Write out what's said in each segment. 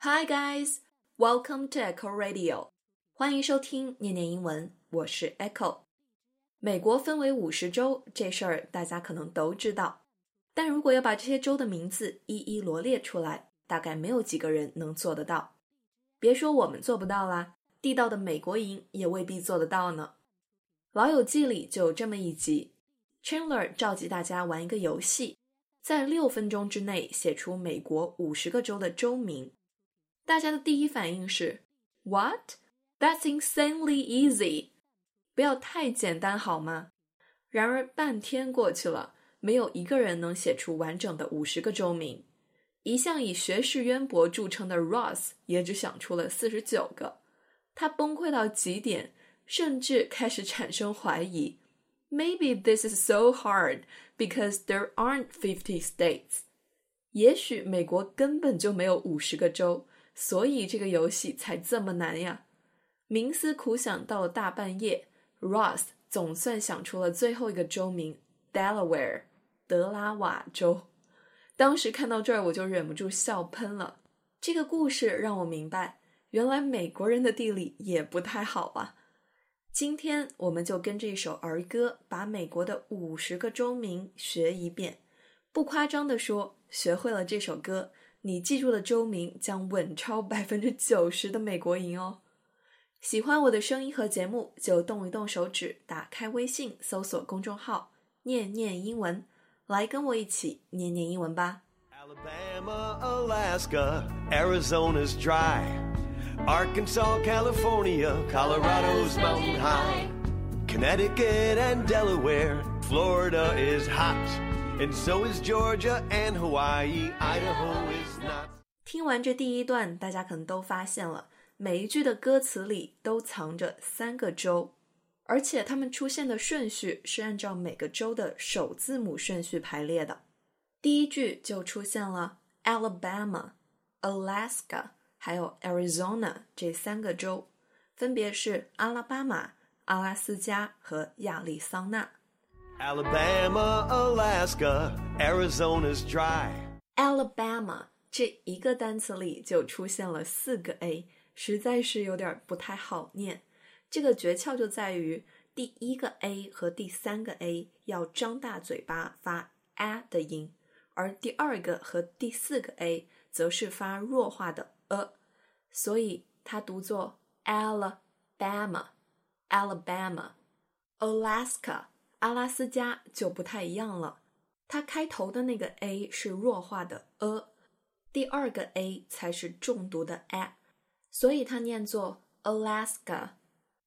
Hi guys, welcome to Echo Radio. 欢迎收听念念英文，我是 Echo。美国分为五十州，这事儿大家可能都知道。但如果要把这些州的名字一一罗列出来，大概没有几个人能做得到。别说我们做不到啦，地道的美国营也未必做得到呢。老友记里就有这么一集，Chandler 召集大家玩一个游戏，在六分钟之内写出美国五十个州的州名。大家的第一反应是 “What? That's insanely easy！” 不要太简单好吗？然而半天过去了，没有一个人能写出完整的五十个州名。一向以学识渊博著称的 Ross 也只想出了四十九个，他崩溃到极点，甚至开始产生怀疑：Maybe this is so hard because there aren't fifty states。也许美国根本就没有五十个州，所以这个游戏才这么难呀！冥思苦想到了大半夜，Ross 总算想出了最后一个州名：Delaware，德拉瓦州。当时看到这儿，我就忍不住笑喷了。这个故事让我明白，原来美国人的地理也不太好啊。今天我们就跟这首儿歌，把美国的五十个州名学一遍。不夸张的说，学会了这首歌，你记住的州名将稳超百分之九十的美国赢哦。喜欢我的声音和节目，就动一动手指，打开微信，搜索公众号“念念英文”。来跟我一起念念英文吧。Alabama, Alaska, Arizona's dry. Arkansas, California, Colorado's mountain high. Connecticut and Delaware, Florida is hot. And so is Georgia and Hawaii, Idaho is not. 听完这第一段，大家可能都发现了，每一句的歌词里都藏着三个州。而且它们出现的顺序是按照每个州的首字母顺序排列的。第一句就出现了 Alabama、Alaska 还有 Arizona 这三个州，分别是阿拉巴马、阿拉斯加和亚利桑那。Alabama, Alaska, Arizona's dry. Alabama 这一个单词里就出现了四个 a，实在是有点不太好念。这个诀窍就在于第一个 a 和第三个 a 要张大嘴巴发 a 的音，而第二个和第四个 a 则是发弱化的 a，所以它读作 Alabama，Alabama，Alaska，阿拉斯加就不太一样了，它开头的那个 a 是弱化的 a，第二个 a 才是重读的 a，所以它念作 Alaska。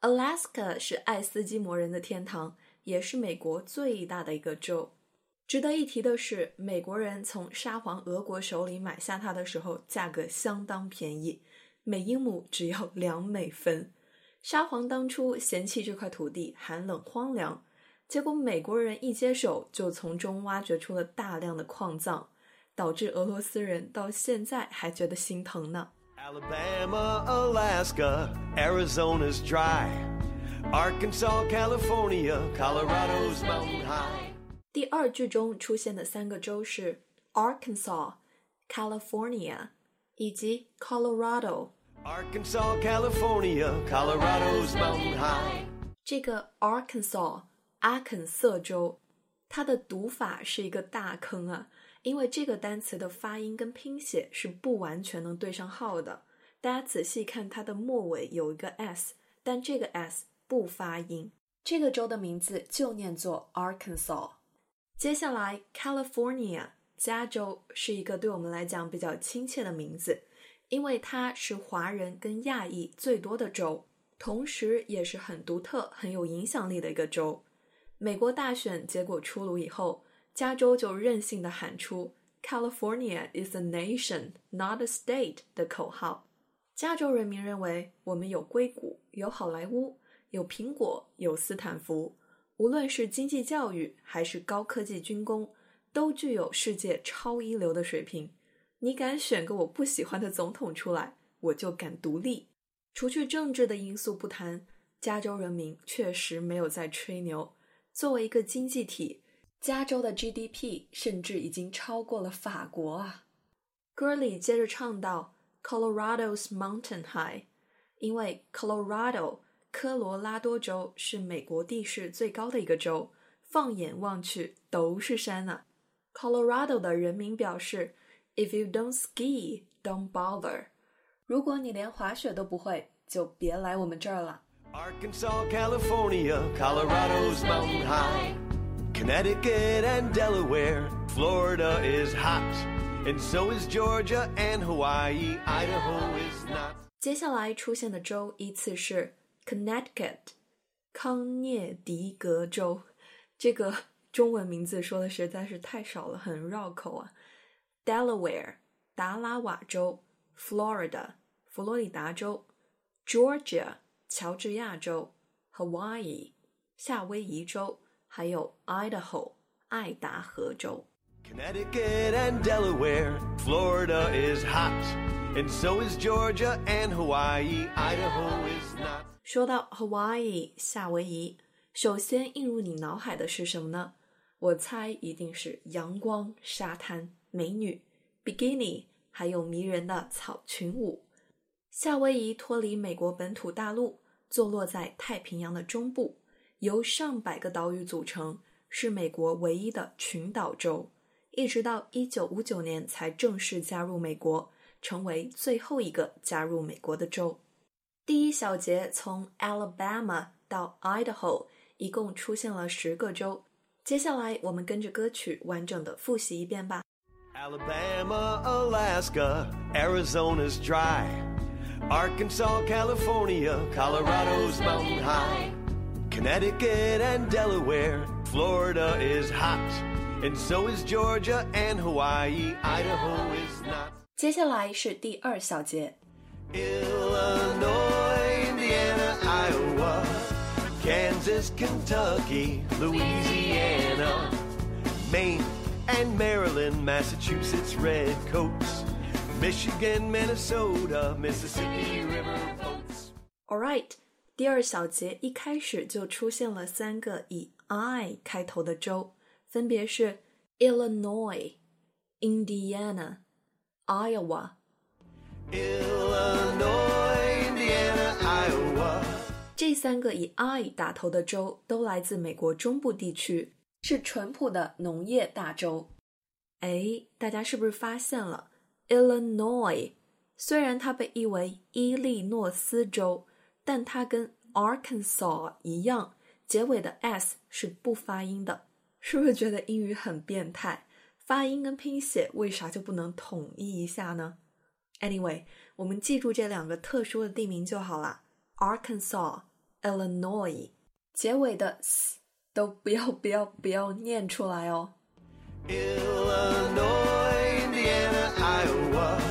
Alaska 是爱斯基摩人的天堂，也是美国最大的一个州。值得一提的是，美国人从沙皇俄国手里买下它的时候，价格相当便宜，每英亩只要两美分。沙皇当初嫌弃这块土地寒冷荒凉，结果美国人一接手就从中挖掘出了大量的矿藏，导致俄罗斯人到现在还觉得心疼呢。Alabama, Alaska, Arizona's dry. Arkansas, California, Colorado's mountain high. 第二句中出现的三个州是 Arkansas、California 以及 Colorado。Arkansas, California, Colorado's mountain high. 这个 Arkansas 阿肯色州，它的读法是一个大坑啊，因为这个单词的发音跟拼写是不完全能对上号的。大家仔细看，它的末尾有一个 s，但这个 s 不发音。这个州的名字就念作 Arkansas。接下来，California 加州是一个对我们来讲比较亲切的名字，因为它是华人跟亚裔最多的州，同时也是很独特、很有影响力的一个州。美国大选结果出炉以后，加州就任性的喊出 “California is a nation, not a state” 的口号。加州人民认为，我们有硅谷，有好莱坞，有苹果，有斯坦福。无论是经济教育还是高科技军工，都具有世界超一流的水平。你敢选个我不喜欢的总统出来，我就敢独立。除去政治的因素不谈，加州人民确实没有在吹牛。作为一个经济体，加州的 GDP 甚至已经超过了法国啊！歌里接着唱道 Colorado's mountain high，因为 Colorado 科罗拉多州是美国地势最高的一个州，放眼望去都是山呐、Colorado 的人民表示，If you don't ski, don't bother。如果你连滑雪都不会，就别来我们这儿了。Arkansas, California, Colorado's mountain high. Connecticut and Delaware, Florida is hot. And so is Georgia and Hawaii, Idaho is not. 接下来出现的州依次是 Connecticut，康涅狄格州，这个中文名字说的实在是太少了，很绕口啊。Delaware，达拉瓦州；Florida，佛罗里达州；Georgia， 乔治亚州；Hawaii，夏威夷州；还有 Idaho，爱达荷州。Connecticut and Delaware, Florida is hot. And so is Georgia and Hawaii, Idaho is not. 说到 Hawaii 夏威夷，首先映入你脑海的是什么呢？我猜一定是阳光、沙滩、美女、bikini，还有迷人的草裙舞。夏威夷脱离美国本土大陆，坐落在太平洋的中部，由上百个岛屿组成，是美国唯一的群岛州。一直到1959年才正式加入美国，成为最后一个加入美国的州。第一小节从 Alabama 到 Idaho，一共出现了十个州。接下来我们跟着歌曲完整的复习一遍吧。Alabama, Alaska, Arizona's dry. Arkansas, California, Colorado's mountain high. Connecticut and Delaware, Florida is hot. And so is Georgia and Hawaii, Idaho is not. 接下来是第二小节， Illinois, Indiana, Iowa, Kansas, Kentucky, Louisiana, Maine and Maryland, Massachusetts, Redcoats, Michigan, Minnesota, Mississippi River boats. All right，第二小节一开始就出现了三个以 I 开头的州，分别是 Illinois、Indiana、Iowa。Illinois, Indiana, Iowa. 这三个以 I 打头的州都来自美国中部地区，是淳朴的农业大州。哎，大家是不是发现了？Illinois 虽然它被译为伊利诺斯州，但它跟 Arkansas 一样，结尾的 s 是不发音的。是不是觉得英语很变态？发音跟拼写为啥就不能统一一下呢？Anyway，我们记住这两个特殊的地名就好啦。Arkansas、Illinois，结尾的 s 都不要不要不要念出来哦。Illinois, Indiana, Iowa,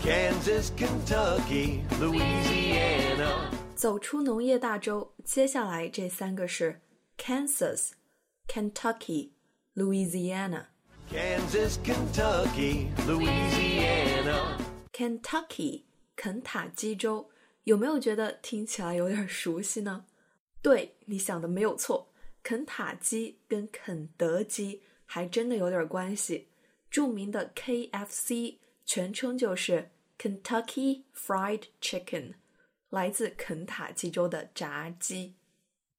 Kansas, Kentucky, Louisiana. 走出农业大洲，接下来这三个是 Kansas、Kentucky、Louisiana。 Kansas, Kentucky, Louisiana. Kentucky 肯塔基州，有没有觉得听起来有点熟悉呢？对，你想的没有错，肯塔基跟肯德基还真的有点关系。 著名的 KFC 全称就是 Kentucky Fried Chicken，来自肯塔基州的炸鸡。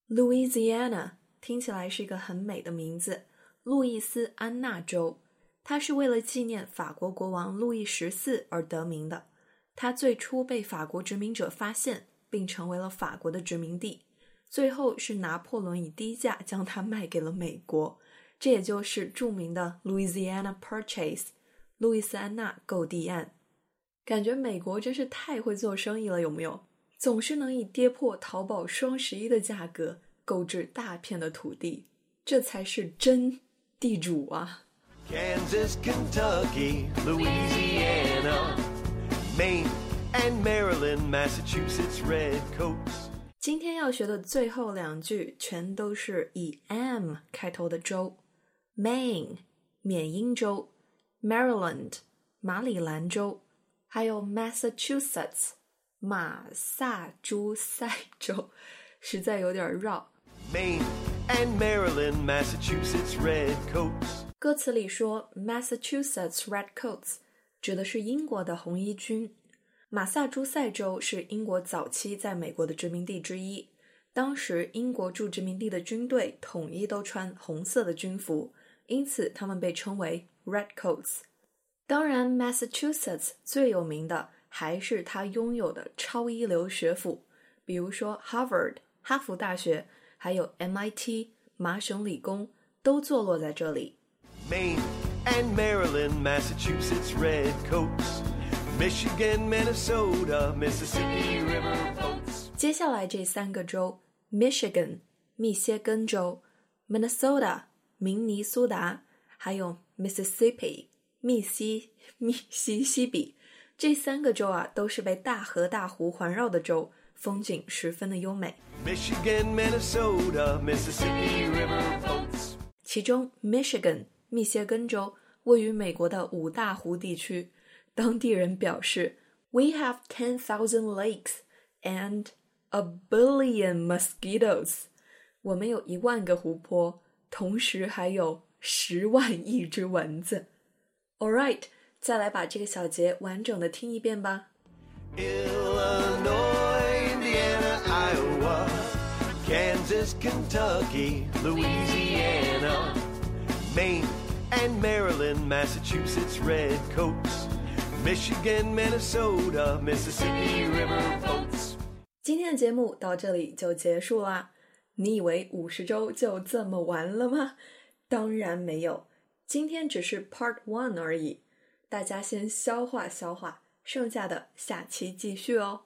Louisiana 听起来是一个很美的名字，路易斯安那州。它是为了纪念法国国王路易十四而得名的。它最初被法国殖民者发现，并成为了法国的殖民地。最后是拿破仑以低价将它卖给了美国，这也就是著名的 Louisiana Purchase（ 路易斯安那购地案）。感觉美国真是太会做生意了，有没有？总是能以跌破淘宝双十一的价格购置大片的土地，这才是真地主啊！Kansas, Kentucky, Louisiana, Maine and Maryland, Massachusetts, Redcoats. 今天要学的最后两句全都是以 M 开头的州：Maine 缅因州，Maryland 马里兰州，还有 Massachusetts 马萨诸塞州，实在有点绕。Maine and Maryland, Massachusetts, Redcoats. 歌词里说 Massachusetts Redcoats 指的是英国的红衣军马萨诸塞州是英国早期在美国的殖民地之一。当时英国驻殖民地的军队统一都穿红色的军服，因此他们被称为 Redcoats。当然，Massachusetts 最有名的还是它拥有的超一流学府，比如说 Harvard 哈佛大学，还有 MIT 麻省理工，都坐落在这里。Maine and Maryland, Massachusetts, Redcoats, Michigan, Minnesota, Mississippi River boats. 接下来这三个州：Michigan 密歇根州、Minnesota 明尼苏达，还有 Mississippi 密西密西西比，这三个州啊，都是被大河大湖环绕的州，风景十分的优美。 Michigan, Minnesota, Mississippi River boats. 其中，Michigan 密歇根州位于美国的五大湖地区，当地人表示：“We have ten thousand lakes and a billion mosquitoes。”我们有一万个湖泊， 同时还有十万亿只蚊子。All right，再来把这个小节完整的听一遍吧。Illinois, Indiana, Iowa, Kansas, Kentucky, Louisiana, Maine and Maryland, Massachusetts, Redcoats, Michigan, Minnesota, Mississippi River boats. 今天的节目到这里就结束啦。你以为五十周就这么完了吗？当然没有，今天只是 Part One 而已。大家先消化消化，剩下的下期继续哦。